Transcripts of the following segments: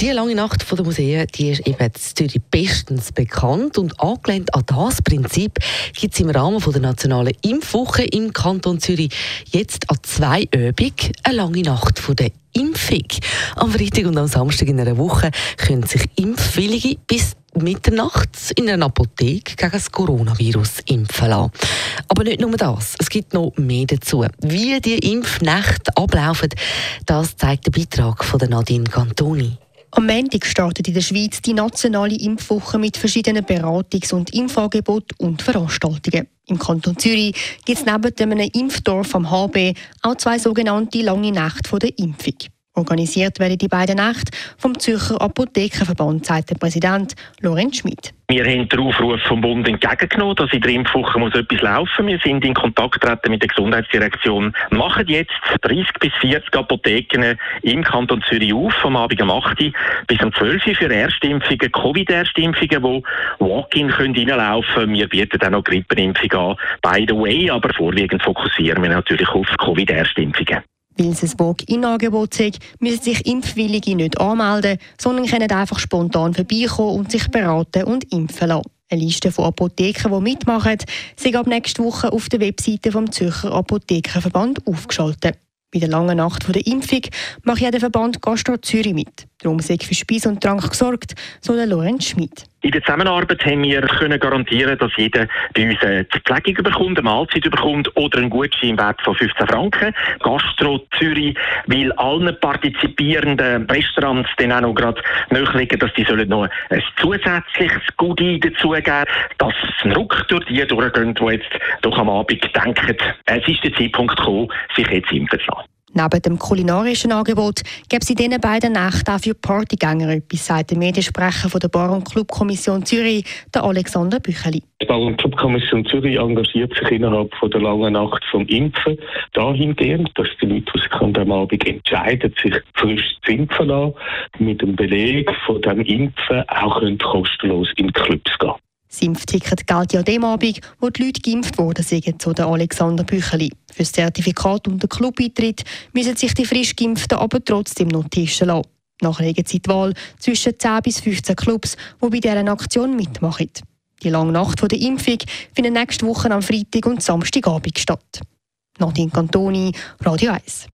Die lange Nacht der Museen die ist eben in Zürich bestens bekannt und angelehnt an das Prinzip gibt es im Rahmen der nationalen Impfwoche im Kanton Zürich jetzt an zwei Übungen eine lange Nacht der Impfung. Am Freitag und am Samstag in einer Woche können sich Impfwillige bis Mitternacht in einer Apotheke gegen das Coronavirus impfen lassen. Aber nicht nur das, es gibt noch mehr dazu. Wie die Impfnächte ablaufen, das zeigt der Beitrag von Nadine Cantoni. Am Montag startet in der Schweiz die nationale Impfwoche mit verschiedenen Beratungs- und Impfangeboten und Veranstaltungen. Im Kanton Zürich gibt es neben einem Impfdorf am HB auch zwei sogenannte lange Nächte der Impfung. Organisiert werden die beiden Nächte vom Zürcher Apothekerverband, sagt der Präsident Lorenz Schmidt. Wir haben den Aufruf vom Bund entgegengenommen, dass in der Impfwoche muss etwas laufen. Wir sind in Kontakt getreten mit der Gesundheitsdirektion. Machen jetzt 30 bis 40 Apotheken im Kanton Zürich auf, vom Abend um 8 Uhr bis um 12 Uhr für Erstimpfungen, Covid-Erstimpfungen, wo Walk-in können. Wir bieten auch noch Grippenimpfung an. By the way, aber vorwiegend fokussieren wir natürlich auf Covid-Erstimpfungen. Weil es ein Walk-in-Angebot ist, müssen sich Impfwillige nicht anmelden, sondern können einfach spontan vorbeikommen und sich beraten und impfen lassen. Eine Liste von Apotheken, die mitmachen, ist ab nächster Woche auf der Webseite vom Zürcher Apothekerverband aufgeschaltet. Bei der langen Nacht der Impfung macht ja der Verband Gastro Zürich mit. Darum sei für Speis und Trank gesorgt, so der Lorenz Schmidt. In der Zusammenarbeit haben wir können garantieren, dass jeder bei uns eine Verpflegung bekommt, eine Mahlzeit bekommt oder einen Gutschein im Wert von 15 Franken. Gastro Zürich will allen partizipierenden Restaurants dann auch noch gerade nachlegen, dass die sollen noch ein zusätzliches Goodie dazugeben, dass es ein Ruck durch die durchgeht, die jetzt doch am Abend denken, es ist der Zeitpunkt gekommen, sich jetzt impfen zu lassen. Neben dem kulinarischen Angebot gibt es in diesen beiden Nächten auch für Partygänger etwas, sagt der Mediensprecher von der Bar- und Clubkommission Zürich, der Alexander Bücheli. Die Bar- und Clubkommission Zürich engagiert sich innerhalb von der langen Nacht vom Impfen dahingehend, dass die Leute, die sich Abend entscheiden, sich frisch zu impfen lassen, mit dem Beleg von dem Impfen auch kostenlos in Clubs gehen das Impfticket gilt ja dem Abend, wo die Leute geimpft worden sind, so der Alexander Bücheli. Für das Zertifikat und den Clubeintritt müssen sich die frisch Geimpften aber trotzdem noch testen lassen. Nachher legen sie die Wahl zwischen 10 bis 15 Clubs, die bei dieser Aktion mitmachen. Die lange Nacht der Impfung findet nächste Woche am Freitag und Samstagabend statt. Nadine Cantoni, Radio 1.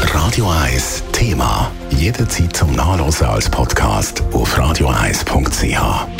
Radio 1 Thema. Jederzeit zum Nachlesen als Podcast auf radio1.ch.